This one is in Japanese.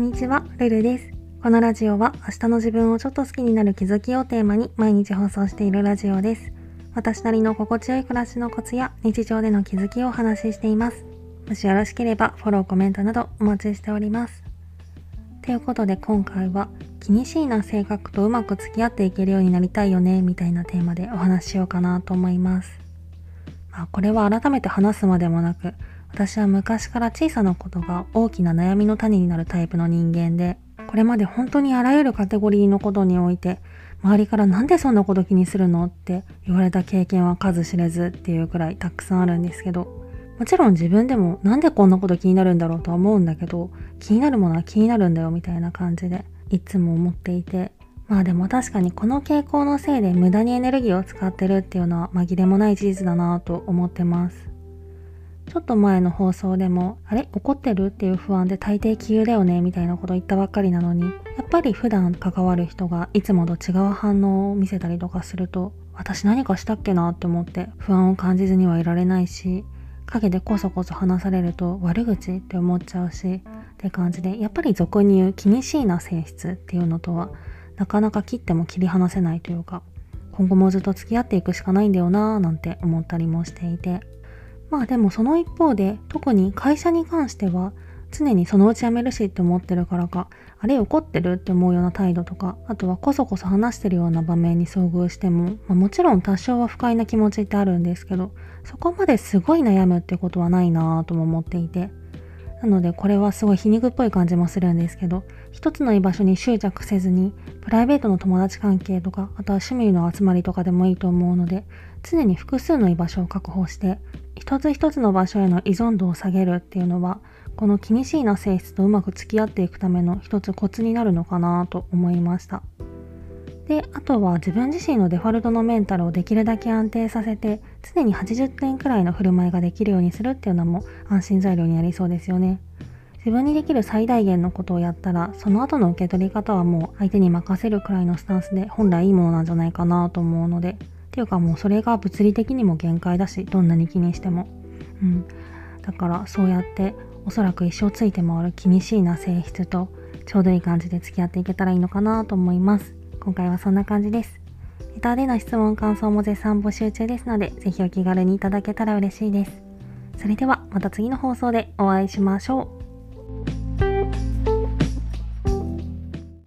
んにちは、ルルです。このラジオは明日の自分をちょっと好きになる気づきをテーマに毎日放送しているラジオです。私なりの心地よい暮らしのコツや日常での気づきをお話ししています。もしよろしければフォロー、コメントなどお待ちしております。ということで今回は気にしいな性格とうまく付き合っていけるようになりたいよねみたいなテーマでお話ししようかなと思います。まあこれは改めて話すまでもなく私は昔から小さなことが大きな悩みの種になるタイプの人間でこれまで本当にあらゆるカテゴリーのことにおいて周りからなんでそんなこと気にするのって言われた経験は数知れずっていうくらいたくさんあるんですけどもちろん自分でもなんでこんなこと気になるんだろうとは思うんだけど気になるものは気になるんだよみたいな感じでいつも思っていてまあでも確かにこの傾向のせいで無駄にエネルギーを使ってるっていうのは紛れもない事実だなぁと思ってます。ちょっと前の放送でも、あれ？怒ってる？っていう不安で大抵気憂だよね？みたいなこと言ったばっかりなのに、やっぱり普段関わる人がいつもと違う反応を見せたりとかすると、私何かしたっけなって思って不安を感じずにはいられないし、陰でこそこそ話されると悪口って思っちゃうし、って感じで、やっぱり俗に言う気にしいな性質っていうのとは、なかなか切っても切り離せないというか、今後もずっと付き合っていくしかないんだよなぁなんて思ったりもしていて、まあでもその一方で特に会社に関しては常にそのうち辞めるしって思ってるからかあれ怒ってるって思うような態度とかあとはこそこそ話してるような場面に遭遇しても、まあ、もちろん多少は不快な気持ちってあるんですけどそこまですごい悩むってことはないなぁとも思っていてなのでこれはすごい皮肉っぽい感じもするんですけど一つの居場所に執着せずにプライベートの友達関係とかあとは趣味の集まりとかでもいいと思うので常に複数の居場所を確保して一つ一つの場所への依存度を下げるっていうのはこの気にしいな性質とうまく付き合っていくための一つコツになるのかなと思いました。であとは自分自身のデフォルトのメンタルをできるだけ安定させて常に80点くらいの振る舞いができるようにするっていうのも安心材料になりそうですよね。自分にできる最大限のことをやったらその後の受け取り方はもう相手に任せるくらいのスタンスで本来いいものなんじゃないかなと思うのでっていうかもうそれが物理的にも限界だしどんなに気にしても。うん。だからそうやっておそらく一生ついて回る気にしいな性質とちょうどいい感じで付き合っていけたらいいのかなと思います。今回はそんな感じです。レタでの質問感想も絶賛募集中ですのでぜひお気軽にいただけたら嬉しいです。それではまた次の放送でお会いしましょう。